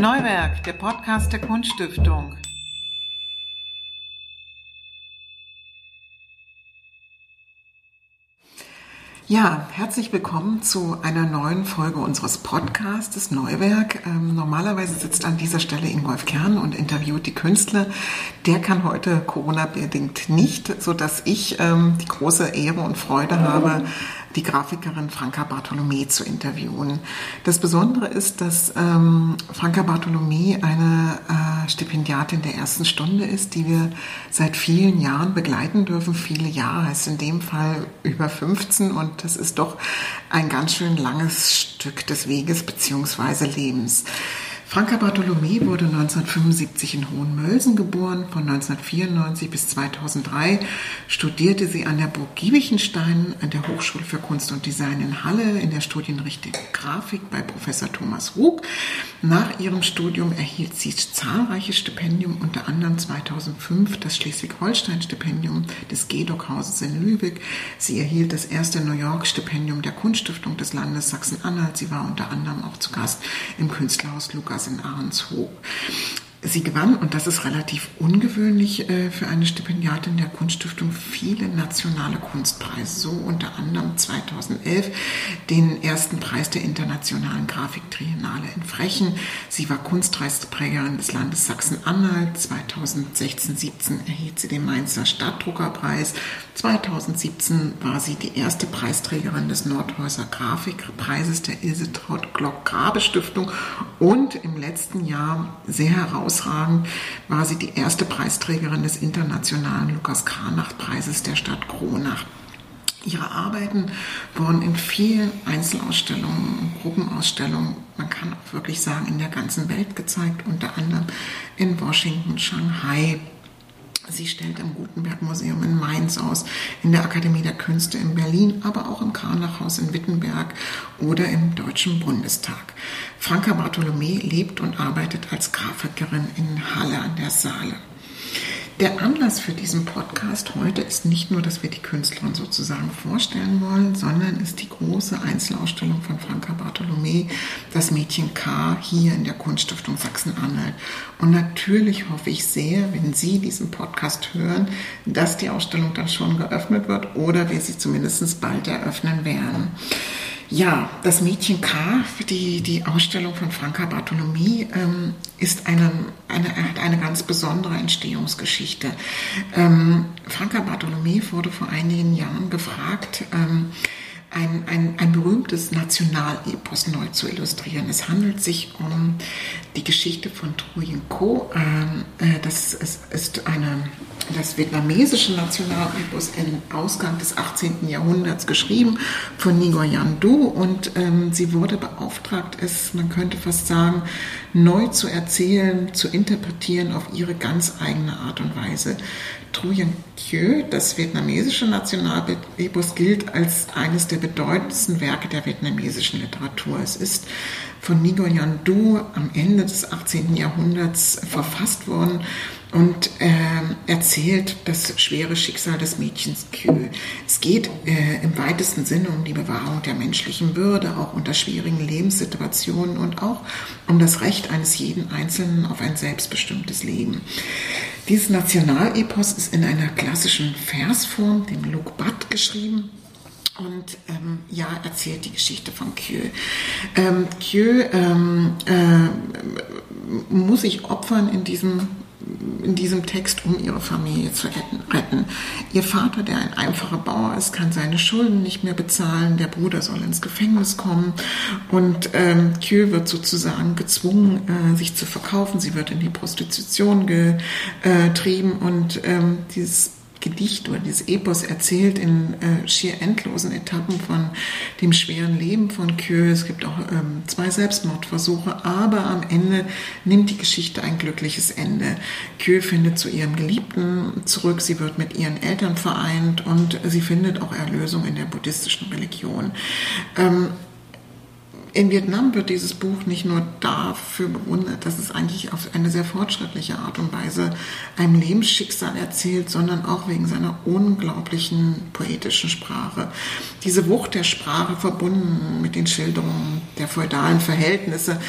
Neuwerk, der Podcast der Kunststiftung. Ja, herzlich willkommen zu einer neuen Folge unseres Podcasts Neuwerk. Ähm, normalerweise sitzt an dieser Stelle Ingolf Kern und interviewt die Künstler. Der kann heute Corona-bedingt nicht, so dass ich ähm, die große Ehre und Freude habe, die Grafikerin Franka Bartholomä zu interviewen. Das Besondere ist, dass ähm, Franka Bartholomä eine äh, Stipendiatin der ersten Stunde ist, die wir seit vielen Jahren begleiten dürfen. Viele Jahre heißt in dem Fall über 15 und das ist doch ein ganz schön langes Stück des Weges beziehungsweise Lebens. Franka Bartholomä wurde 1975 in Hohenmölsen geboren. Von 1994 bis 2003 studierte sie an der Burg Giebichenstein an der Hochschule für Kunst und Design in Halle in der Studienrichtung Grafik bei Professor Thomas Rug. Nach ihrem Studium erhielt sie zahlreiche Stipendien, unter anderem 2005 das Schleswig-Holstein-Stipendium des GEDOC-Hauses in Lübeck. Sie erhielt das erste New York-Stipendium der Kunststiftung des Landes Sachsen-Anhalt. Sie war unter anderem auch zu Gast im Künstlerhaus Lukas in Ahrenshoop. Sie gewann, und das ist relativ ungewöhnlich äh, für eine Stipendiatin der Kunststiftung, viele nationale Kunstpreise. So unter anderem 2011 den ersten Preis der Internationalen Grafiktriennale in Frechen. Sie war Kunstpreisträgerin des Landes Sachsen-Anhalt. 2016-17 erhielt sie den Mainzer Stadtdruckerpreis. 2017 war sie die erste Preisträgerin des Nordhäuser Grafikpreises der Ilse Traut Glock Grabe Stiftung. Und im letzten Jahr sehr herausragend herausragend war sie die erste Preisträgerin des internationalen Lukas Kranach-Preises der Stadt Kronach. Ihre Arbeiten wurden in vielen Einzelausstellungen, Gruppenausstellungen, man kann auch wirklich sagen, in der ganzen Welt gezeigt, unter anderem in Washington, Shanghai, Sie stellt im Gutenberg Museum in Mainz aus, in der Akademie der Künste in Berlin, aber auch im Karnachhaus in Wittenberg oder im Deutschen Bundestag. Franka Bartholomä lebt und arbeitet als Grafikerin in Halle an der Saale. Der Anlass für diesen Podcast heute ist nicht nur, dass wir die Künstlerin sozusagen vorstellen wollen, sondern ist die große Einzelausstellung von Franka Bartholomä, das Mädchen K, hier in der Kunststiftung Sachsen-Anhalt. Und natürlich hoffe ich sehr, wenn Sie diesen Podcast hören, dass die Ausstellung dann schon geöffnet wird oder wir sie zumindest bald eröffnen werden. Ja, das Mädchen K, die, die Ausstellung von Franka Bartholomä, ähm, ist eine, eine, hat eine ganz besondere Entstehungsgeschichte. Ähm, Franka Bartholomä wurde vor einigen Jahren gefragt, ähm, ein, ein, ein berühmtes Nationalepos neu zu illustrieren. Es handelt sich um die Geschichte von Truyen Co. Ähm, äh, das ist, ist eine, das vietnamesische Nationalepos im Ausgang des 18. Jahrhunderts geschrieben von Nguyen Du und ähm, sie wurde beauftragt, es, man könnte fast sagen, neu zu erzählen, zu interpretieren auf ihre ganz eigene Art und Weise. Truyen Kieu, das vietnamesische Nationalepos, gilt als eines der bedeutendsten Werke der vietnamesischen Literatur. Es ist von Nguyen Du am Ende des 18. Jahrhunderts verfasst worden und äh, erzählt das schwere Schicksal des Mädchens Kyo. Es geht äh, im weitesten Sinne um die Bewahrung der menschlichen Würde, auch unter schwierigen Lebenssituationen und auch um das Recht eines jeden Einzelnen auf ein selbstbestimmtes Leben. Dieses Nationalepos ist in einer klassischen Versform, dem Lukbat, geschrieben und ähm, ja, erzählt die Geschichte von Kyo. Ähm, Kyo ähm, äh, muss sich opfern in diesem in diesem Text, um ihre Familie zu retten. Ihr Vater, der ein einfacher Bauer ist, kann seine Schulden nicht mehr bezahlen. Der Bruder soll ins Gefängnis kommen und ähm, Kyo wird sozusagen gezwungen, äh, sich zu verkaufen. Sie wird in die Prostitution getrieben und ähm, dieses Gedicht oder dieses Epos erzählt in äh, schier endlosen Etappen von dem schweren Leben von Kyo. Es gibt auch ähm, zwei Selbstmordversuche, aber am Ende nimmt die Geschichte ein glückliches Ende. Kyo findet zu ihrem Geliebten zurück, sie wird mit ihren Eltern vereint und sie findet auch Erlösung in der buddhistischen Religion. Ähm, in Vietnam wird dieses Buch nicht nur dafür bewundert, dass es eigentlich auf eine sehr fortschrittliche Art und Weise einem Lebensschicksal erzählt, sondern auch wegen seiner unglaublichen poetischen Sprache. Diese Wucht der Sprache verbunden mit den Schilderungen der feudalen Verhältnisse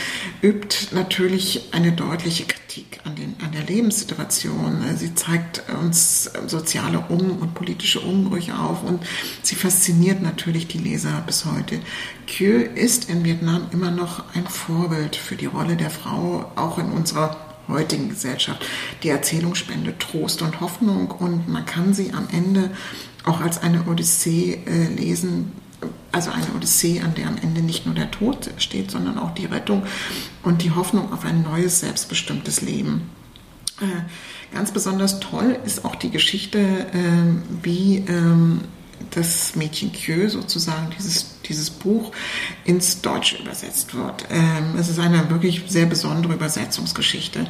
übt natürlich eine deutliche Kritik an, den, an der Lebenssituation. Sie zeigt uns soziale Um- und politische Umbrüche auf und sie fasziniert natürlich die Leser bis heute. Thieu ist in Vietnam immer noch ein Vorbild für die Rolle der Frau, auch in unserer heutigen Gesellschaft. Die Erzählung spendet Trost und Hoffnung und man kann sie am Ende auch als eine Odyssee äh, lesen, also eine Odyssee, an der am Ende nicht nur der Tod steht, sondern auch die Rettung und die Hoffnung auf ein neues, selbstbestimmtes Leben. Äh, ganz besonders toll ist auch die Geschichte, äh, wie ähm, das Mädchen Kieu sozusagen dieses, dieses Buch ins Deutsche übersetzt wird. Ähm, es ist eine wirklich sehr besondere Übersetzungsgeschichte.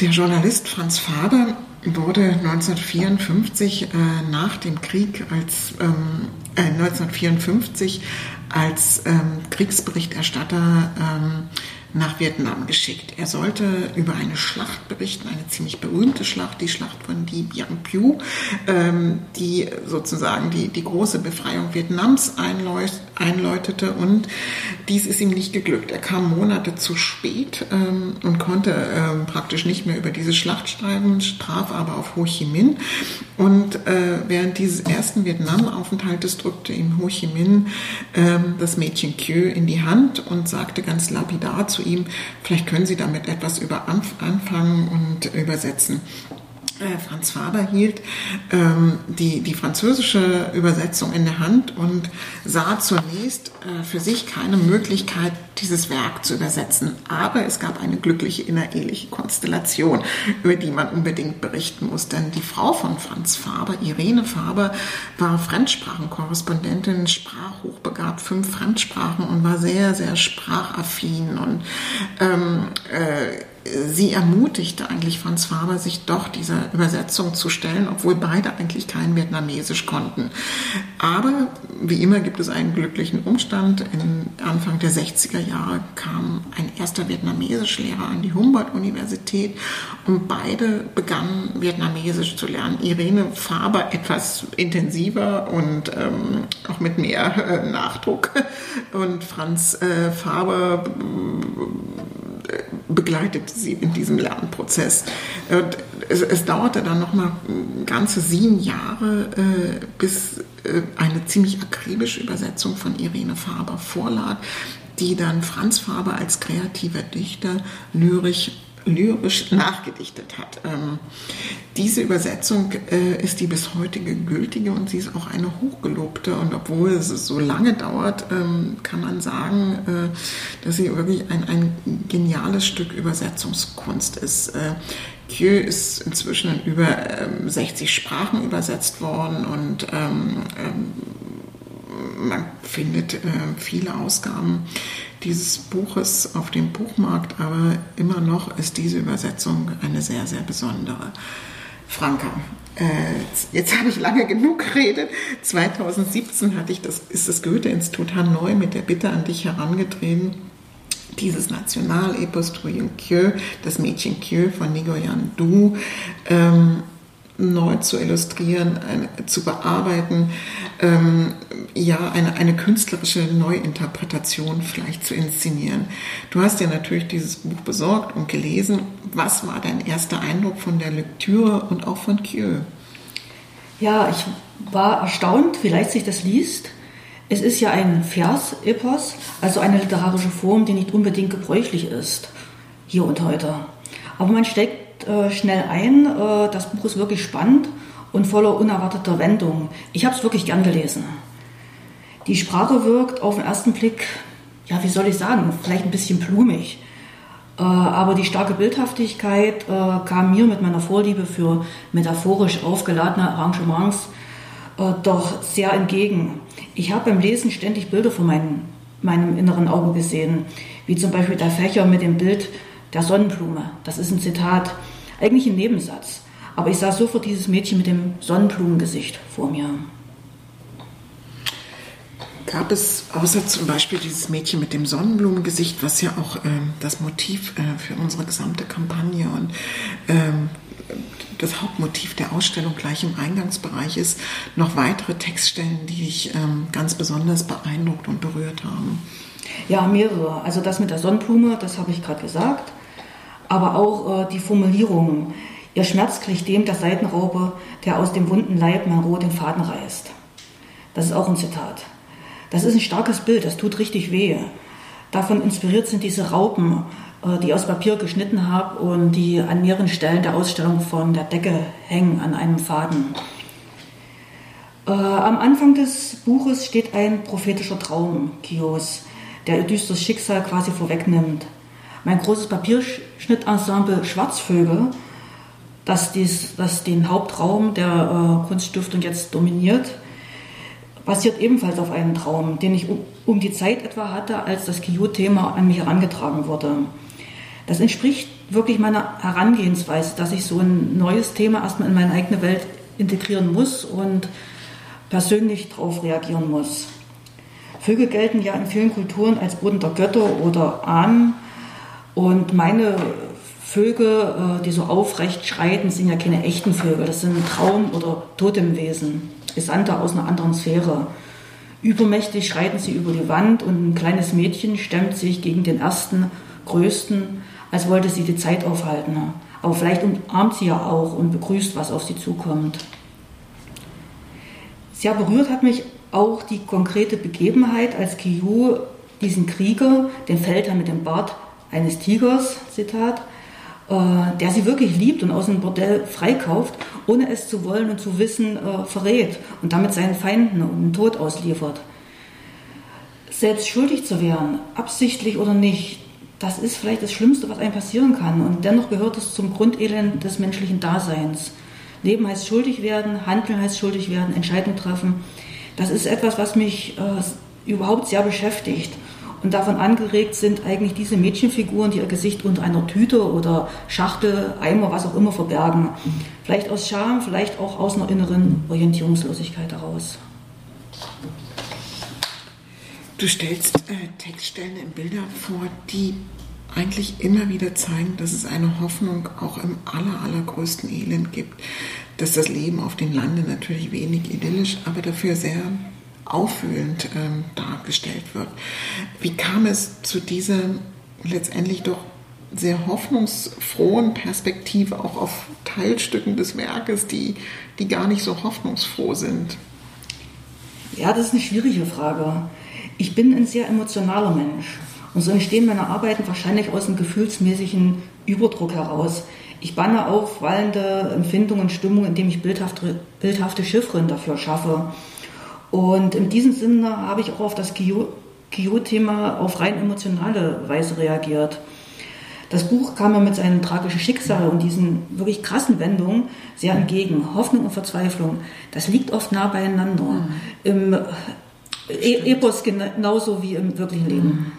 Der Journalist Franz Faber wurde 1954 äh, nach dem Krieg als ähm, äh, 1954 als ähm, Kriegsberichterstatter ähm, nach Vietnam geschickt. Er sollte über eine Schlacht berichten, eine ziemlich berühmte Schlacht, die Schlacht von Dien Bien Phu, ähm, die sozusagen die, die große Befreiung Vietnams einläutete und dies ist ihm nicht geglückt. Er kam Monate zu spät ähm, und konnte ähm, praktisch nicht mehr über diese Schlacht schreiben, traf aber auf Ho Chi Minh und äh, während dieses ersten Vietnam-Aufenthaltes drückte ihm Ho Chi Minh ähm, das Mädchen Kieu in die Hand und sagte ganz lapidar zu ihm, vielleicht können Sie damit etwas über anfangen und übersetzen. Äh, Franz Faber hielt ähm, die, die französische Übersetzung in der Hand und sah zunächst äh, für sich keine Möglichkeit, dieses Werk zu übersetzen. Aber es gab eine glückliche innereheliche Konstellation, über die man unbedingt berichten muss. Denn die Frau von Franz Faber, Irene Faber, war Fremdsprachenkorrespondentin, sprach hochbegabt fünf Fremdsprachen und war sehr, sehr sprachaffin und ähm, äh, sie ermutigte eigentlich Franz Faber, sich doch dieser Übersetzung zu stellen, obwohl beide eigentlich kein Vietnamesisch konnten. Aber wie immer gibt es einen glücklichen Umstand. In Anfang der 60er Jahre kam ein erster Vietnamesischlehrer an die Humboldt-Universität und beide begannen Vietnamesisch zu lernen. Irene Faber etwas intensiver und ähm, auch mit mehr äh, Nachdruck und Franz äh, Faber äh, begleitete sie in diesem Lernprozess. Und es, es dauerte dann noch mal ganze sieben Jahre, äh, bis äh, eine ziemlich akribische Übersetzung von Irene Faber vorlag, die dann Franz Faber als kreativer Dichter lyrisch lyrisch nachgedichtet hat. Ähm, diese Übersetzung äh, ist die bis heute gültige und sie ist auch eine hochgelobte. Und obwohl es so lange dauert, ähm, kann man sagen, äh, dass sie wirklich ein, ein geniales Stück Übersetzungskunst ist. Äh, Kieu ist inzwischen in über 60 ähm, Sprachen übersetzt worden und ähm, ähm, man findet äh, viele Ausgaben dieses Buches auf dem Buchmarkt, aber immer noch ist diese Übersetzung eine sehr, sehr besondere. Franka, äh, jetzt habe ich lange genug geredet. 2017 hatte ich das, ist das Goethe-Institut Hanoi mit der Bitte an dich herangetreten, dieses Nationalepos Truyen Kieu, das Mädchen Kieu von Nigoyan Du, ähm, neu zu illustrieren, eine, zu bearbeiten, ähm, ja, eine, eine künstlerische Neuinterpretation vielleicht zu inszenieren. Du hast ja natürlich dieses Buch besorgt und gelesen. Was war dein erster Eindruck von der Lektüre und auch von Kieu? Ja, ich war erstaunt, wie leicht sich das liest. Es ist ja ein Vers-Epos, also eine literarische Form, die nicht unbedingt gebräuchlich ist, hier und heute. Aber man steckt äh, schnell ein. Äh, das Buch ist wirklich spannend und voller unerwarteter Wendungen. Ich habe es wirklich gern gelesen. Die Sprache wirkt auf den ersten Blick, ja, wie soll ich sagen, vielleicht ein bisschen blumig. Äh, aber die starke Bildhaftigkeit kam mir mit meiner Vorliebe für metaphorisch aufgeladene Arrangements doch sehr entgegen. Ich habe beim Lesen ständig Bilder vor meinem, meinem inneren Auge gesehen, wie zum Beispiel der Fächer mit dem Bild der Sonnenblume. Das ist ein Zitat, eigentlich ein Nebensatz. Aber ich sah sofort dieses Mädchen mit dem Sonnenblumengesicht vor mir. Gab es außer zum Beispiel dieses Mädchen mit dem Sonnenblumengesicht, was ja auch äh, das Motiv äh, für unsere gesamte Kampagne und ähm, das Hauptmotiv der Ausstellung gleich im Eingangsbereich ist, noch weitere Textstellen, die dich ähm, ganz besonders beeindruckt und berührt haben. Ja, mehrere. Also das mit der Sonnenblume, das habe ich gerade gesagt. Aber auch äh, die Formulierung. Ihr Schmerz glich dem der Seitenraupe, der aus dem wunden Leib mein Rohr den Faden reißt. Das ist auch ein Zitat. Das ist ein starkes Bild, das tut richtig weh. Davon inspiriert sind diese Raupen, äh, die aus Papier geschnitten habe und die an mehreren Stellen der Ausstellung von der Decke hängen an einem Faden. Äh, am Anfang des Buches steht ein prophetischer Traum Kios, der ihr düsteres Schicksal quasi vorwegnimmt. Mein großes Papierschnittensemble Schwarzvögel, das, dies, das den Hauptraum der äh, Kunststiftung jetzt dominiert, basiert ebenfalls auf einem Traum, den ich um, um die Zeit etwa hatte, als das Kio-Thema an mich herangetragen wurde. Das entspricht wirklich meiner Herangehensweise, dass ich so ein neues Thema erstmal in meine eigene Welt integrieren muss und persönlich darauf reagieren muss. Vögel gelten ja in vielen Kulturen als Boden der Götter oder Ahnen. Und meine Vögel, äh, die so aufrecht schreiten, sind ja keine echten Vögel. Das sind Traum- oder Totemwesen, Gesandte aus einer anderen Sphäre. Übermächtig schreiten sie über die Wand und ein kleines Mädchen stemmt sich gegen den ersten, größten, als wollte sie die Zeit aufhalten. Aber vielleicht umarmt sie ja auch und begrüßt, was auf sie zukommt. Sehr berührt hat mich auch die konkrete Begebenheit, als Kiyu diesen Krieger, den Feldherrn mit dem Bart eines Tigers, Zitat, äh, der sie wirklich liebt und aus dem Bordell freikauft, ohne es zu wollen und zu wissen, äh, verrät und damit seinen Feinden den Tod ausliefert. Selbst schuldig zu werden, absichtlich oder nicht, das ist vielleicht das Schlimmste, was einem passieren kann. Und dennoch gehört es zum Grundelend des menschlichen Daseins. Leben heißt schuldig werden, Handeln heißt schuldig werden, Entscheidungen treffen. Das ist etwas, was mich äh, überhaupt sehr beschäftigt. Und davon angeregt sind eigentlich diese Mädchenfiguren, die ihr Gesicht unter einer Tüte oder Schachtel, Eimer, was auch immer verbergen. Vielleicht aus Scham, vielleicht auch aus einer inneren Orientierungslosigkeit heraus. Du stellst äh, Textstellen in Bildern vor, die eigentlich immer wieder zeigen, dass es eine Hoffnung auch im aller, allergrößten Elend gibt. Dass das Leben auf dem Lande natürlich wenig idyllisch, aber dafür sehr auffühlend ähm, dargestellt wird. Wie kam es zu dieser letztendlich doch sehr hoffnungsfrohen Perspektive auch auf Teilstücken des Werkes, die, die gar nicht so hoffnungsfroh sind? Ja, das ist eine schwierige Frage. Ich bin ein sehr emotionaler Mensch. Und so entstehen meine Arbeiten wahrscheinlich aus einem gefühlsmäßigen Überdruck heraus. Ich banne auf wallende Empfindungen und Stimmungen, indem ich bildhafte, bildhafte Chiffren dafür schaffe. Und in diesem Sinne habe ich auch auf das Kyo-Thema auf rein emotionale Weise reagiert. Das Buch kam mir mit seinem tragischen Schicksal und diesen wirklich krassen Wendungen sehr entgegen. Hoffnung und Verzweiflung, das liegt oft nah beieinander. Mhm. Im E Epos genauso wie im wirklichen Leben.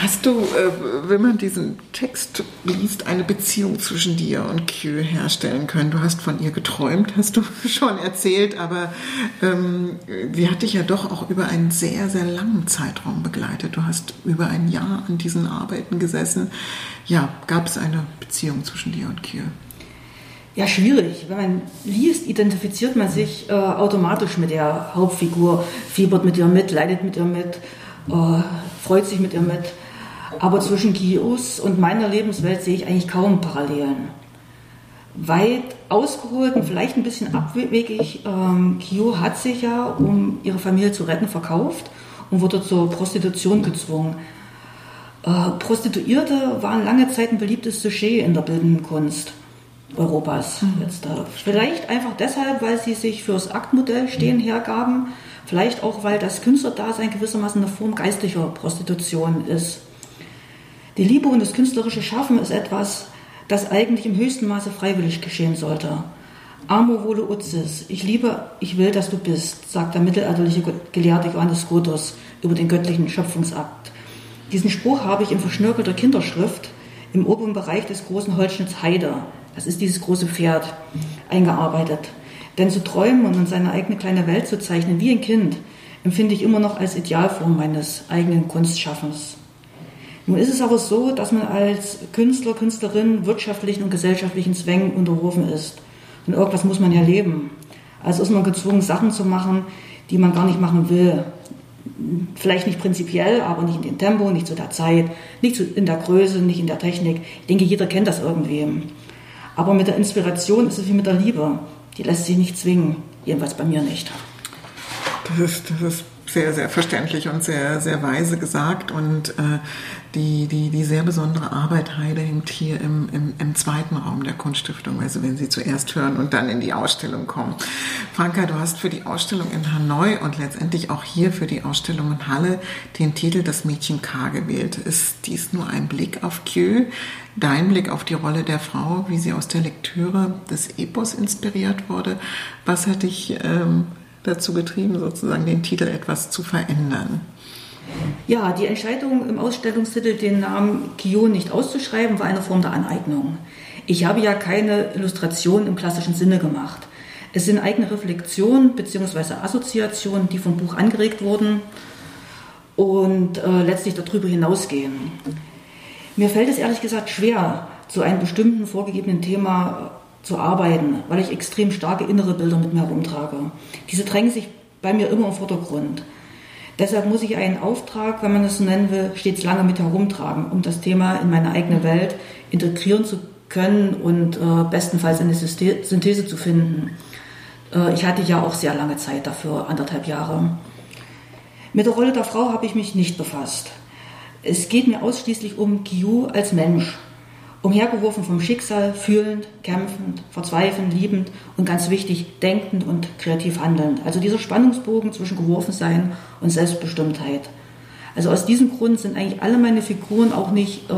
Hast du, äh, wenn man diesen Text liest, eine Beziehung zwischen dir und Q herstellen können? Du hast von ihr geträumt, hast du schon erzählt, aber ähm, sie hat dich ja doch auch über einen sehr, sehr langen Zeitraum begleitet. Du hast über ein Jahr an diesen Arbeiten gesessen. Ja, gab es eine Beziehung zwischen dir und Q? ja, schwierig. Wenn man liest, identifiziert man sich äh, automatisch mit der Hauptfigur, fiebert mit ihr mit, leidet mit ihr mit, äh, freut sich mit ihr mit. Aber zwischen Gios und meiner Lebenswelt sehe ich eigentlich kaum Parallelen. Weit ausgeholt und vielleicht ein bisschen abwegig, ähm, Kio hat sich ja, um ihre Familie zu retten, verkauft und wurde zur Prostitution gezwungen. Äh, Prostituierte waren lange Zeit ein beliebtes Sujet in der bildenden Kunst. Europas mhm. jetzt da. Vielleicht einfach deshalb, weil sie sich fürs Aktmodell stehen hergaben, vielleicht auch, weil das Künstlerdasein gewissermaßen eine Form geistlicher Prostitution ist. Die Liebe und das künstlerische Schaffen ist etwas, das eigentlich im höchsten Maße freiwillig geschehen sollte. Amo vole uzis, ich liebe, ich will, dass du bist, sagt der mittelalterliche Gelehrte Johannes Scotus über den göttlichen Schöpfungsakt. Diesen Spruch habe ich in verschnörkelter Kinderschrift im oberen Bereich des großen Holzschnitts Heide, das ist dieses große Pferd eingearbeitet. Denn zu träumen und seine eigene kleine Welt zu zeichnen wie ein Kind, empfinde ich immer noch als Idealform meines eigenen Kunstschaffens. Nun ist es aber so, dass man als Künstler, Künstlerin wirtschaftlichen und gesellschaftlichen Zwängen unterworfen ist. Und irgendwas muss man ja leben. Also ist man gezwungen, Sachen zu machen, die man gar nicht machen will. Vielleicht nicht prinzipiell, aber nicht in dem Tempo, nicht zu der Zeit, nicht in der Größe, nicht in der Technik. Ich denke, jeder kennt das irgendwie. Aber mit der Inspiration ist es wie mit der Liebe. Die lässt sich nicht zwingen. Jedenfalls bei mir nicht. Das ist, das ist sehr, sehr verständlich und sehr, sehr weise gesagt. Und äh, die, die, die sehr besondere Arbeit Heide hängt hier im, im, im zweiten Raum der Kunststiftung, also wenn Sie zuerst hören und dann in die Ausstellung kommen. Franka, du hast für die Ausstellung in Hanoi und letztendlich auch hier für die Ausstellung in Halle den Titel Das Mädchen K gewählt. Ist dies nur ein Blick auf Kjö, dein Blick auf die Rolle der Frau, wie sie aus der Lektüre des Epos inspiriert wurde? Was hat dich ähm, dazu getrieben, sozusagen den Titel etwas zu verändern? Ja, die Entscheidung im Ausstellungstitel den Namen Kyo nicht auszuschreiben, war eine Form der Aneignung. Ich habe ja keine Illustration im klassischen Sinne gemacht. Es sind eigene Reflexionen bzw. Assoziationen, die vom Buch angeregt wurden und äh, letztlich darüber hinausgehen. Mir fällt es ehrlich gesagt schwer, zu einem bestimmten vorgegebenen Thema zu arbeiten, weil ich extrem starke innere Bilder mit mir herumtrage. Diese drängen sich bei mir immer im Vordergrund. Deshalb muss ich einen Auftrag, wenn man das so nennen will, stets lange mit herumtragen, um das Thema in meine eigene Welt integrieren zu können und äh, bestenfalls eine Synthese zu finden. Äh, ich hatte ja auch sehr lange Zeit dafür, anderthalb Jahre. Mit der Rolle der Frau habe ich mich nicht befasst. Es geht mir ausschließlich um Kiyu als Mensch, umhergeworfen vom Schicksal, fühlend, kämpfend, verzweifelnd, liebend und ganz wichtig, denkend und kreativ handelnd. Also dieser Spannungsbogen zwischen Geworfensein und Selbstbestimmtheit. Also aus diesem Grund sind eigentlich alle meine Figuren auch nicht äh,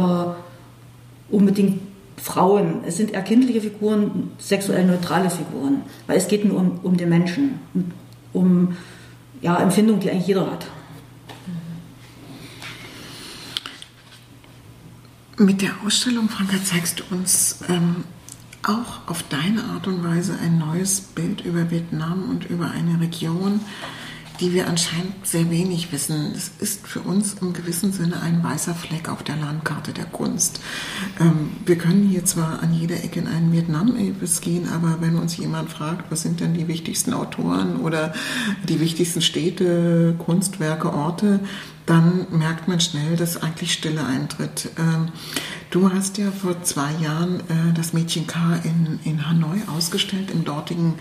unbedingt Frauen. Es sind eher kindliche Figuren, sexuell neutrale Figuren, weil es geht nur um, um den Menschen, um ja, Empfindungen, die eigentlich jeder hat. Mit der Ausstellung, Franka, zeigst du uns ähm, auch auf deine Art und Weise ein neues Bild über Vietnam und über eine Region, die wir anscheinend sehr wenig wissen. Es ist für uns im gewissen Sinne ein weißer Fleck auf der Landkarte der Kunst. Ähm, wir können hier zwar an jeder Ecke in einen Vietnam-Epos gehen, aber wenn uns jemand fragt, was sind denn die wichtigsten Autoren oder die wichtigsten Städte, Kunstwerke, Orte, dann merkt man schnell, dass eigentlich Stille eintritt. Ähm, du hast ja vor zwei Jahren äh, das Mädchen K in, in Hanoi ausgestellt, im dortigen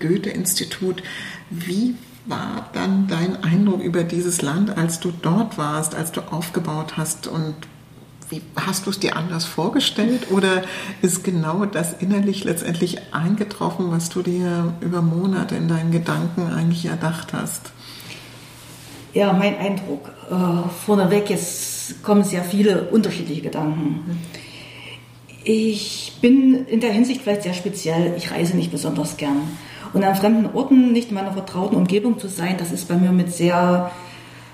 Goethe-Institut. Wie war dann dein Eindruck über dieses Land, als du dort warst, als du aufgebaut hast und wie, hast du es dir anders vorgestellt oder ist genau das innerlich letztendlich eingetroffen, was du dir über Monate in deinen Gedanken eigentlich erdacht hast? Ja, mein Eindruck. Äh, vorneweg, jetzt kommen sehr viele unterschiedliche Gedanken. Ich bin in der Hinsicht vielleicht sehr speziell. Ich reise nicht besonders gern. Und an fremden Orten nicht in meiner vertrauten Umgebung zu sein, das ist bei mir mit sehr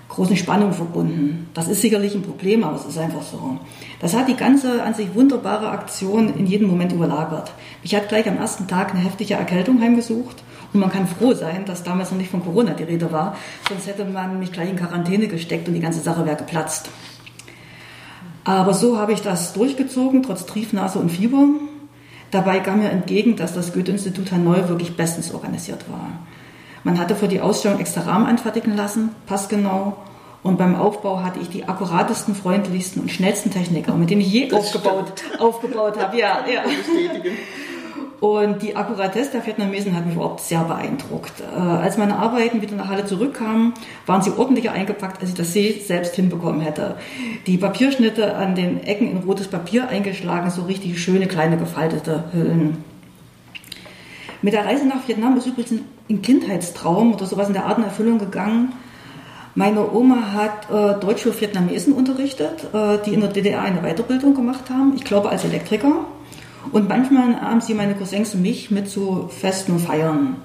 großen Spannungen verbunden. Das ist sicherlich ein Problem, aber es ist einfach so. Das hat die ganze an sich wunderbare Aktion in jedem Moment überlagert. Mich hat gleich am ersten Tag eine heftige Erkältung heimgesucht und man kann froh sein, dass damals noch nicht von Corona die Rede war, sonst hätte man mich gleich in Quarantäne gesteckt und die ganze Sache wäre geplatzt. Aber so habe ich das durchgezogen, trotz Triefnase und Fieber. Dabei kam mir entgegen, dass das Goethe-Institut Hanoi wirklich bestens organisiert war. Man hatte für die Ausstellung extra Rahmen anfertigen lassen, passgenau. Und beim Aufbau hatte ich die akkuratesten, freundlichsten und schnellsten Techniker, mit denen ich je aufgebaut, aufgebaut habe. Ja, ja. Und die Akkuratesse der Vietnamesen hat mich überhaupt sehr beeindruckt. Äh, als meine Arbeiten wieder nach Halle zurückkamen, waren sie ordentlicher eingepackt, als ich das selbst hinbekommen hätte. Die Papierschnitte an den Ecken in rotes Papier eingeschlagen, so richtig schöne kleine gefaltete Hüllen. Mit der Reise nach Vietnam ist übrigens ein Kindheitstraum oder sowas in der Art in Erfüllung gegangen. Meine Oma hat äh, Deutsch für Vietnamesen unterrichtet, äh, die in der DDR eine Weiterbildung gemacht haben. Ich glaube als Elektriker. Und manchmal haben sie meine Cousins und mich mit zu Festen und Feiern.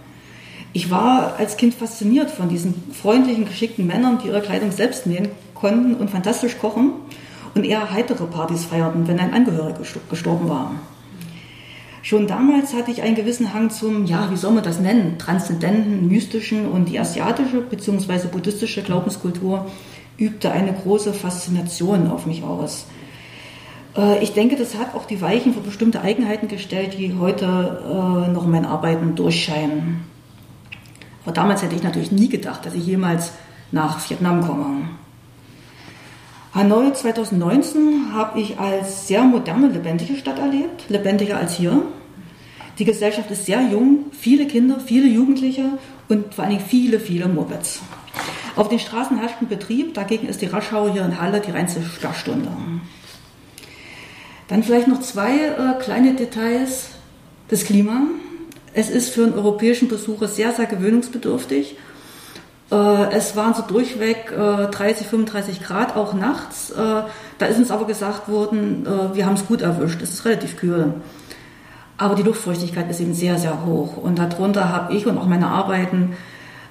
Ich war als Kind fasziniert von diesen freundlichen, geschickten Männern, die ihre Kleidung selbst nähen konnten und fantastisch kochen und eher heitere Partys feierten, wenn ein Angehöriger gestorben war. Schon damals hatte ich einen gewissen Hang zum, ja, wie soll man das nennen, transzendenten, mystischen und die asiatische bzw. buddhistische Glaubenskultur übte eine große Faszination auf mich aus. Äh, ich denke, das hat auch die Weichen für bestimmte Eigenheiten gestellt, die heute äh, noch in meinen Arbeiten durchscheinen. Aber damals hätte ich natürlich nie gedacht, dass ich jemals nach Vietnam komme. Hanoi 2019 habe ich als sehr moderne, lebendige Stadt erlebt, lebendiger als hier. Die Gesellschaft ist sehr jung, viele Kinder, viele Jugendliche und vor allen Dingen viele, viele Mopeds. Auf den Straßen herrscht ein Betrieb, dagegen ist die Raschau hier in Halle die reinste Sperrstunde. Dann vielleicht noch zwei äh, kleine Details. Das Klima. Es ist für einen europäischen Besucher sehr, sehr gewöhnungsbedürftig. Äh, es waren so durchweg äh, 30, 35 Grad, auch nachts. Äh, da ist uns aber gesagt worden, äh, wir haben es gut erwischt. Es ist relativ kühl. Aber die Luftfeuchtigkeit ist eben sehr, sehr hoch. Und darunter habe ich und auch meine Arbeiten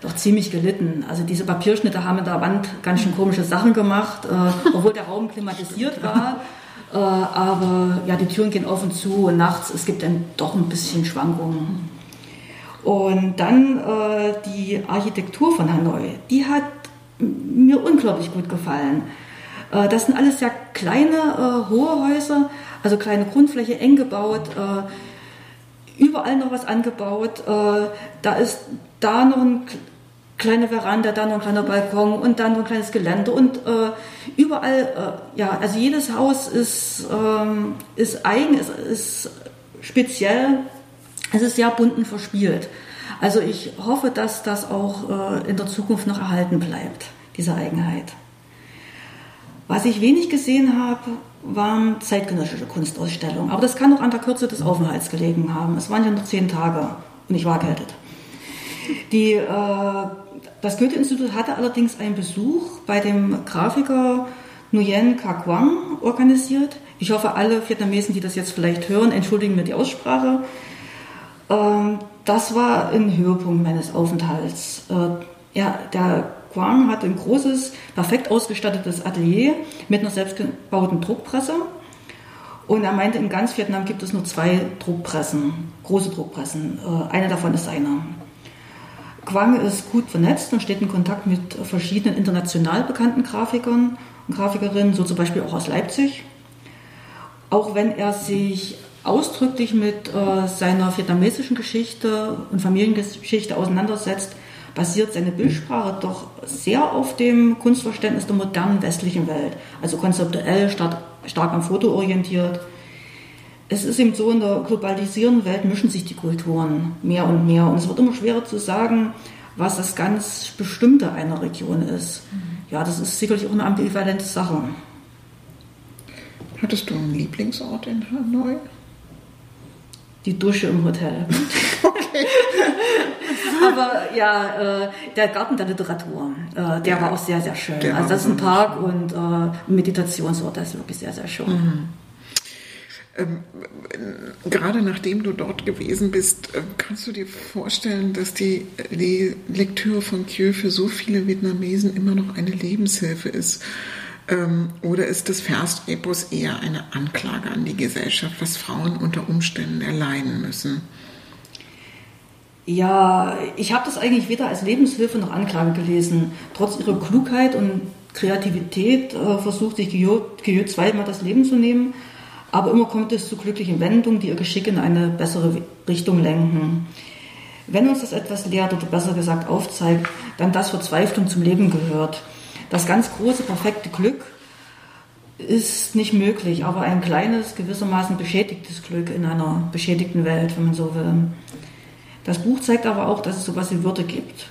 doch ziemlich gelitten. Also diese Papierschnitte haben in der Wand ganz schön komische Sachen gemacht, äh, obwohl der Raum klimatisiert war. Äh, aber ja, die Türen gehen und zu und nachts, es gibt dann doch ein bisschen Schwankungen. Und dann äh, die Architektur von Hanoi, die hat mir unglaublich gut gefallen. Äh, das sind alles sehr kleine, äh, hohe Häuser, also kleine Grundfläche, eng gebaut, äh, überall noch was angebaut. Äh, da ist da noch ein kleine Veranda, da noch ein kleiner Balkon und dann noch ein kleines Gelände und äh, überall, äh, ja, also jedes Haus ist, ähm, ist eigen, ist, ist speziell, es ist sehr bunt und verspielt. Also ich hoffe, dass das auch äh, in der Zukunft noch erhalten bleibt, diese Eigenheit. Was ich wenig gesehen habe, waren zeitgenössische Kunstausstellungen. Aber das kann auch an der Kürze des Aufenthalts gelegen haben. Es waren ja nur zehn Tage und ich war erkältet. Die, äh, das Goethe-Institut hatte allerdings einen Besuch bei dem Grafiker Nguyen Ka Quang organisiert. Ich hoffe, alle Vietnamesen, die das jetzt vielleicht hören, entschuldigen mir die Aussprache. Ähm, das war ein Höhepunkt meines Aufenthalts. Äh, ja, der Quang hatte ein großes, perfekt ausgestattetes Atelier mit einer selbstgebauten Druckpresse. Und er meinte, in ganz Vietnam gibt es nur zwei Druckpressen, große Druckpressen. Äh, eine davon ist seine. Quang ist gut vernetzt und steht in Kontakt mit verschiedenen international bekannten Grafikern und Grafikerinnen, so zum Beispiel auch aus Leipzig. Auch wenn er sich ausdrücklich mit äh, seiner vietnamesischen Geschichte und Familiengeschichte auseinandersetzt, basiert seine Bildsprache doch sehr auf dem Kunstverständnis der modernen westlichen Welt. Also konzeptuell stark, stark am Foto orientiert, es ist eben so, in der globalisierenden Welt mischen sich die Kulturen mehr und mehr. Und es wird immer schwerer zu sagen, was das ganz Bestimmte einer Region ist. Mhm. Ja, das ist sicherlich auch eine ambivalente Sache. Hattest du einen Lieblingsort in Hanoi? Die Dusche im Hotel. Okay. Aber ja, äh, der Garten der Literatur, äh, der ja, war auch sehr, sehr schön. Also das ist ein Park und äh, ein Meditationsort, das ist wirklich sehr, sehr schön. Mhm. Ähm, gerade nachdem du dort gewesen bist, äh, kannst du dir vorstellen, dass die, die Lektüre von Thieu für so viele Vietnamesen immer noch eine Lebenshilfe ist? Ähm, oder ist das Verstepos eher eine Anklage an die Gesellschaft, was Frauen unter Umständen erleiden müssen? Ja, ich habe das eigentlich weder als Lebenshilfe noch Anklage gelesen. Trotz ihrer Klugheit und Kreativität äh, versucht sich Guillot zweimal das Leben zu nehmen aber immer kommt es zu glücklichen Wendungen, die ihr Geschick in eine bessere Richtung lenken. Wenn uns das etwas lehrt oder besser gesagt aufzeigt, dann dass Verzweiflung zum Leben gehört. Das ganz große, perfekte Glück ist nicht möglich, aber ein kleines, gewissermaßen beschädigtes Glück in einer beschädigten Welt, wenn man so will. Das Buch zeigt aber auch, dass es sowas wie Würde gibt.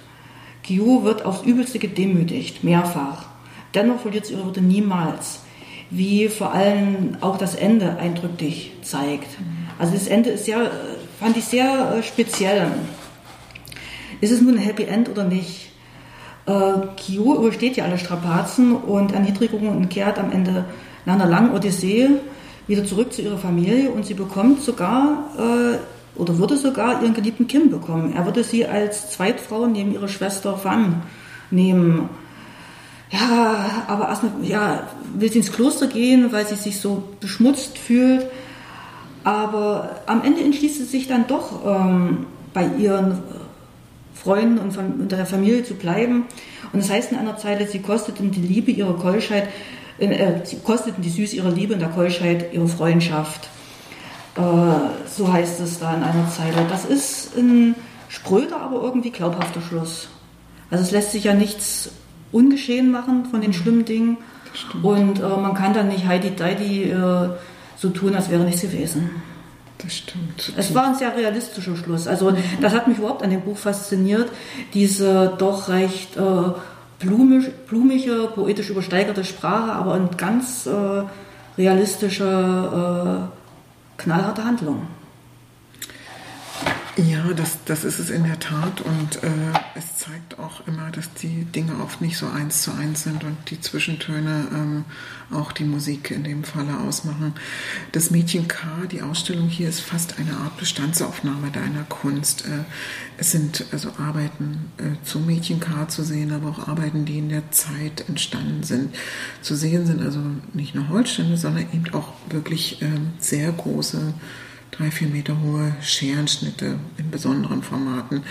Gio wird aufs Übelste gedemütigt, mehrfach. Dennoch verliert sie ihre Würde niemals wie vor allem auch das Ende eindrücklich zeigt. Also das Ende ist ja, fand ich sehr äh, speziell. Ist es nun ein Happy End oder nicht? Äh, Kyo übersteht ja alle Strapazen und Erniedrigungen und kehrt am Ende nach einer langen Odyssee wieder zurück zu ihrer Familie und sie bekommt sogar äh, oder würde sogar ihren geliebten Kim bekommen. Er würde sie als Zweitfrau neben ihrer Schwester Fan nehmen ja, aber erstmal, ja, will sie ins Kloster gehen, weil sie sich so beschmutzt fühlt. Aber am Ende entschließt sie sich dann doch ähm, bei ihren Freunden und unter der Familie zu bleiben. Und das heißt in einer Zeile, sie kosteten die Liebe ihrer Keuschheit, äh, sie kosteten die Süße ihrer Liebe und der Keuschheit ihre Freundschaft. Äh, so heißt es da in einer Zeile. Das ist ein spröder, aber irgendwie glaubhafter Schluss. Also es lässt sich ja nichts ungeschehen machen von den schlimmen Dingen. Und äh, man kann dann nicht Heidi Deidi äh, so tun, als wäre nichts gewesen. Das stimmt. Es war ein sehr realistischer Schluss. Also das hat mich überhaupt an dem Buch fasziniert, diese doch recht äh, blumisch, blumige, poetisch übersteigerte Sprache, aber eine ganz äh, realistische, äh, knallharte Handlung. Ja, das, das ist es in der Tat und äh, es zeigt auch immer, dass die Dinge oft nicht so eins zu eins sind und die Zwischentöne ähm, auch die Musik in dem Falle ausmachen. Das Mädchen K, die Ausstellung hier ist fast eine Art Bestandsaufnahme deiner Kunst. Äh, es sind also Arbeiten äh, zum Mädchen K zu sehen, aber auch Arbeiten, die in der Zeit entstanden sind. Zu sehen sind also nicht nur Holzstände, sondern eben auch wirklich äh, sehr große drei, vier Meter hohe Scherenschnitte in besonderen Formaten.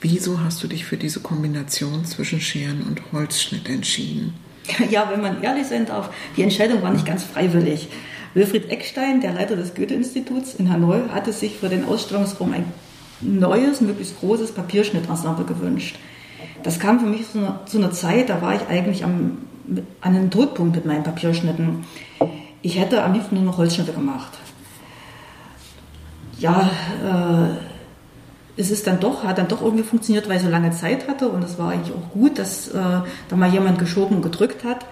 Wieso hast du dich für diese Kombination zwischen Scheren und Holzschnitt entschieden? Ja, wenn man ehrlich sein darf, die Entscheidung war nicht ganz freiwillig. Wilfried Eckstein, der Leiter des Goethe-Instituts in Hanoi, hatte sich für den Ausstellungsraum ein neues, möglichst großes Papierschnittensemble gewünscht. Das kam für mich zu einer, zu einer Zeit, da war ich eigentlich am, an einem Todpunkt mit meinen Papierschnitten. Ich hätte am liebsten nur noch Holzschnitte gemacht ja, äh, es ist dann doch, hat dann doch irgendwie funktioniert, weil ich so lange Zeit hatte und es war eigentlich auch gut, dass äh, da mal jemand geschoben und gedrückt hat.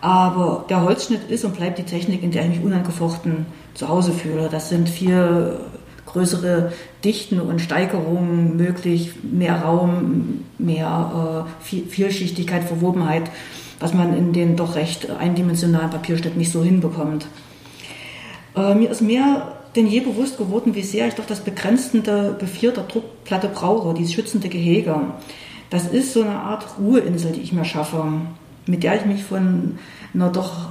Aber der Holzschnitt ist und bleibt die Technik, in der ich mich unangefochten zu Hause fühle. Das sind viel größere Dichten und Steigerungen möglich, mehr Raum, mehr äh, Vielschichtigkeit, Verwobenheit, was man in den doch recht eindimensionalen Papierschnitt nicht so hinbekommt. Äh, mir ist mehr denn je bewusst geworden, wie sehr ich doch das begrenzende Bevier der Druckplatte brauche, dieses schützende Gehege. Das ist so eine Art Ruheinsel, die ich mir schaffe, mit der ich mich von einer doch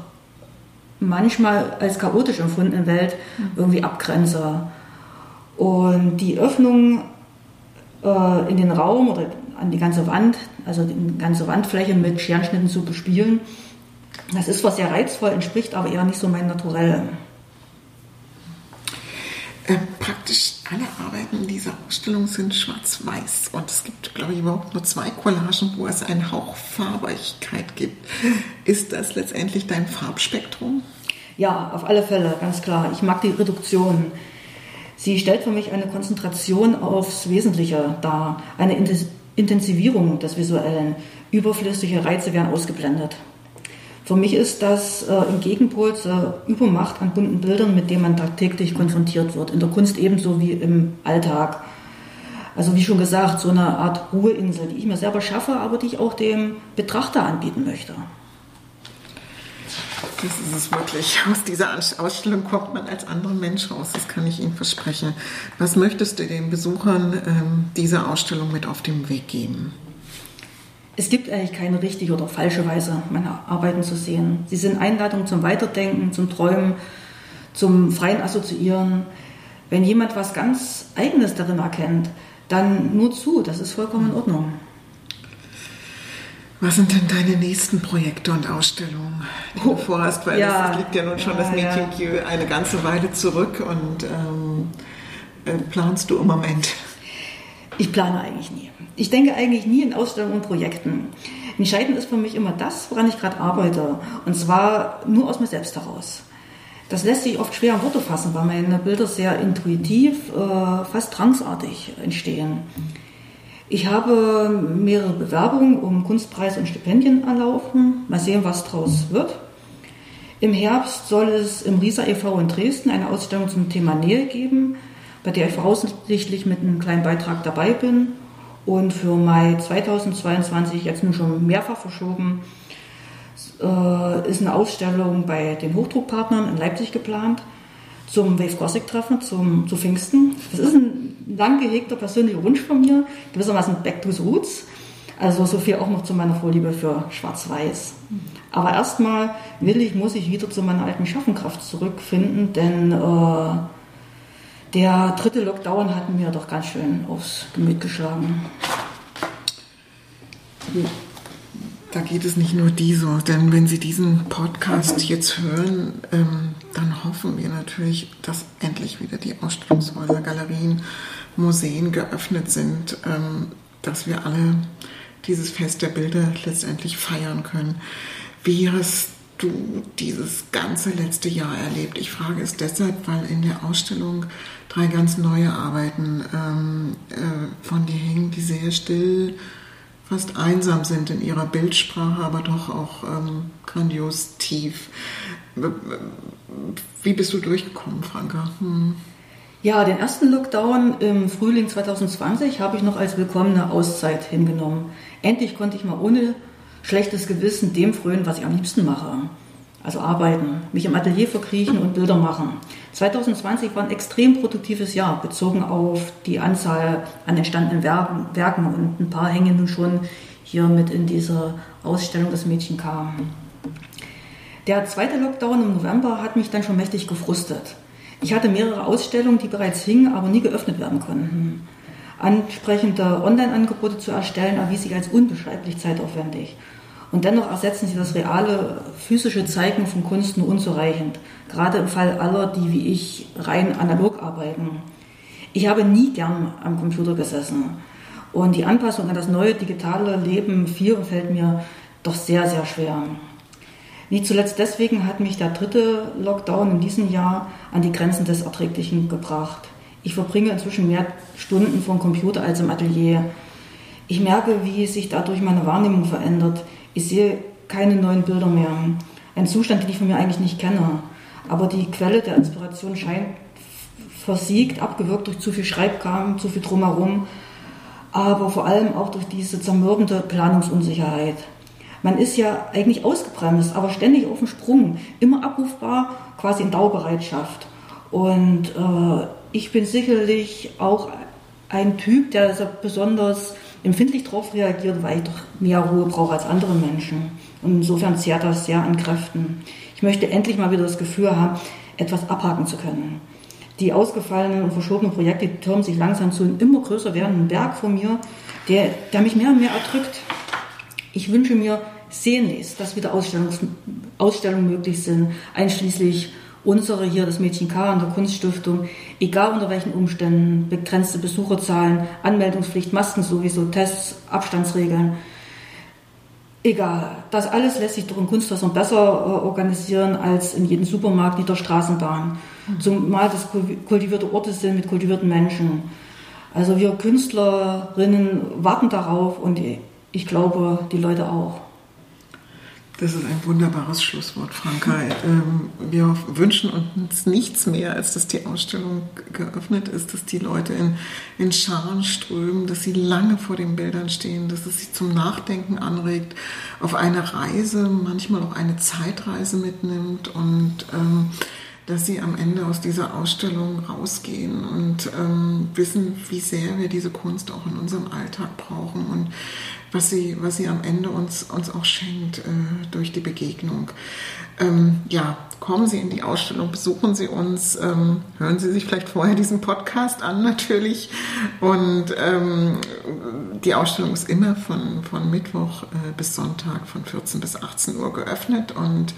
manchmal als chaotisch empfundenen Welt irgendwie abgrenze. Und die Öffnung äh, in den Raum oder an die ganze Wand, also die ganze Wandfläche mit Scherenschnitten zu bespielen, das ist was sehr reizvoll, entspricht aber eher nicht so mein Naturell. Äh, praktisch alle Arbeiten in dieser Ausstellung sind schwarz-weiß und es gibt, glaube ich, überhaupt nur zwei Collagen, wo es einen Hauch Farbigkeit gibt. Ist das letztendlich dein Farbspektrum? Ja, auf alle Fälle, ganz klar. Ich mag die Reduktion. Sie stellt für mich eine Konzentration aufs Wesentliche dar, eine Intensivierung des Visuellen. Überflüssige Reize werden ausgeblendet. Für mich ist das äh, im Gegenpol zur Übermacht an bunten Bildern, mit denen man tagtäglich konfrontiert wird. In der Kunst ebenso wie im Alltag. Also wie schon gesagt, so eine Art Ruheinsel, die ich mir selber schaffe, aber die ich auch dem Betrachter anbieten möchte. Das ist es wirklich. Aus dieser Ausstellung kommt man als anderer Mensch raus, das kann ich Ihnen versprechen. Was möchtest du den Besuchern ähm, dieser Ausstellung mit auf den Weg geben? Es gibt eigentlich keine richtige oder falsche Weise, meine Arbeiten zu sehen. Sie sind Einladungen zum Weiterdenken, zum Träumen, zum freien Assoziieren. Wenn jemand was ganz Eigenes darin erkennt, dann nur zu, das ist vollkommen in Ordnung. Was sind denn deine nächsten Projekte und Ausstellungen, die du oh, vorhast? Weil ja, das liegt ja nun schon ja, das Mädchen ja. eine ganze Weile zurück und ähm, äh, planst du im Moment? Ich plane eigentlich nie. Ich denke eigentlich nie in Ausstellungen und Projekten. Entscheidend ist für mich immer das, woran ich gerade arbeite. Und zwar nur aus mir selbst heraus. Das lässt sich oft schwer in Worte fassen, weil meine Bilder sehr intuitiv, äh, fast tranceartig entstehen. Ich habe mehrere Bewerbungen um Kunstpreise und Stipendien erlaufen. Mal sehen, was daraus wird. Im Herbst soll es im Risa e.V. in Dresden eine Ausstellung zum Thema Nähe geben bei der ich voraussichtlich mit einem kleinen Beitrag dabei bin. Und für Mai 2022, jetzt nur schon mehrfach verschoben, äh, ist eine Ausstellung bei den Hochdruckpartnern in Leipzig geplant zum Wave Gothic Treffen zum, zu Pfingsten. Das ist ein lang gehegter persönlicher Wunsch von mir, gewissermaßen Back to the Roots. Also so viel auch noch zu meiner Vorliebe für Schwarz-Weiß. Aber erstmal will ich, muss ich wieder zu meiner alten Schaffenkraft zurückfinden, denn äh, der dritte Lockdown hat mir doch ganz schön aufs Gemüt geschlagen. Da geht es nicht nur die so, denn wenn Sie diesen Podcast jetzt hören, ähm, dann hoffen wir natürlich, dass endlich wieder die Ausstellungshäuser, Galerien, Museen geöffnet sind, ähm, dass wir alle dieses Fest der Bilder letztendlich feiern können. Wie hast du dieses ganze letzte Jahr erlebt? Ich frage es deshalb, weil in der Ausstellung drei ganz neue Arbeiten ähm, äh, von dir hängen, die sehr still fast einsam sind in ihrer Bildsprache, aber doch auch ähm, grandios tief. Wie bist du durchgekommen, Franka? Hm. Ja, den ersten Lockdown im Frühling 2020 habe ich noch als willkommene Auszeit hingenommen. Endlich konnte ich mal ohne schlechtes Gewissen dem frönen, was ich am liebsten mache. Also arbeiten, mich im Atelier verkriechen und Bilder machen. 2020 war ein extrem produktives Jahr, bezogen auf die Anzahl an entstandenen Werken, Werken und ein paar hängen nun schon hier mit in dieser Ausstellung Das Mädchen kam. Der zweite Lockdown im November hat mich dann schon mächtig gefrustet. Ich hatte mehrere Ausstellungen, die bereits hingen, aber nie geöffnet werden konnten. Ansprechende Online-Angebote zu erstellen, erwies sich als unbeschreiblich zeitaufwendig. Und dennoch ersetzen sie das reale physische Zeigen von Kunst nur unzureichend, gerade im Fall aller, die wie ich rein analog arbeiten. Ich habe nie gern am Computer gesessen und die Anpassung an das neue digitale Leben und fällt mir doch sehr, sehr schwer. Nicht zuletzt deswegen hat mich der dritte Lockdown in diesem Jahr an die Grenzen des Erträglichen gebracht. Ich verbringe inzwischen mehr Stunden vom Computer als im Atelier. Ich merke, wie sich dadurch meine Wahrnehmung verändert. Ich sehe keine neuen Bilder mehr. Ein Zustand, den ich von mir eigentlich nicht kenne. Aber die Quelle der Inspiration scheint versiegt, abgewirkt durch zu viel Schreibkram, zu viel Drumherum, aber vor allem auch durch diese zermürbende Planungsunsicherheit. Man ist ja eigentlich ausgebremst, aber ständig auf dem Sprung, immer abrufbar, quasi in Dauerbereitschaft. Und äh, ich bin sicherlich auch ein Typ, der besonders empfindlich darauf reagiert, weil ich doch mehr Ruhe brauche als andere Menschen. Und insofern zehrt das sehr an Kräften. Ich möchte endlich mal wieder das Gefühl haben, etwas abhaken zu können. Die ausgefallenen und verschobenen Projekte türmen sich langsam zu einem immer größer werdenden Berg vor mir, der, der mich mehr und mehr erdrückt. Ich wünsche mir sehnlichst, dass wieder Ausstellungen möglich sind, einschließlich unsere hier, das Mädchen K. an der Kunststiftung, egal unter welchen Umständen, begrenzte Besucherzahlen, Anmeldungspflicht, Masken sowieso, Tests, Abstandsregeln. Egal, das alles lässt sich durch ein Kunsthaus besser äh, organisieren als in jedem Supermarkt, in der Straßenbahn. Mhm. Zumal das kultivierte Orte sind mit kultivierten Menschen. Also wir Künstlerinnen warten darauf und ich glaube, die Leute auch. Das ist ein wunderbares Schlusswort, Franka. Ähm, wir wünschen uns nichts mehr, als dass die Ausstellung geöffnet ist, dass die Leute in, in Scharen strömen, dass sie lange vor den Bildern stehen, dass es sie zum Nachdenken anregt, auf eine Reise, manchmal auch eine Zeitreise mitnimmt und ähm, dass sie am Ende aus dieser Ausstellung rausgehen und ähm, wissen, wie sehr wir diese Kunst auch in unserem Alltag brauchen und was sie, was sie am Ende uns, uns auch schenkt äh, durch die Begegnung. Ähm, ja, kommen Sie in die Ausstellung, besuchen Sie uns, ähm, hören Sie sich vielleicht vorher diesen Podcast an natürlich. Und ähm, die Ausstellung ist immer von, von Mittwoch äh, bis Sonntag von 14 bis 18 Uhr geöffnet und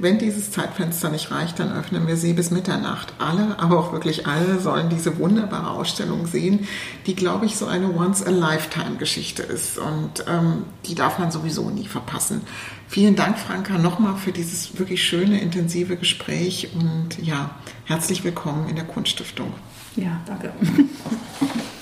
wenn dieses Zeitfenster nicht reicht, dann öffnen wir sie bis Mitternacht. Alle, aber auch wirklich alle sollen diese wunderbare Ausstellung sehen, die, glaube ich, so eine Once-a-Lifetime-Geschichte ist. Und ähm, die darf man sowieso nie verpassen. Vielen Dank, Franka, nochmal für dieses wirklich schöne, intensive Gespräch und ja, herzlich willkommen in der Kunststiftung. Ja, danke.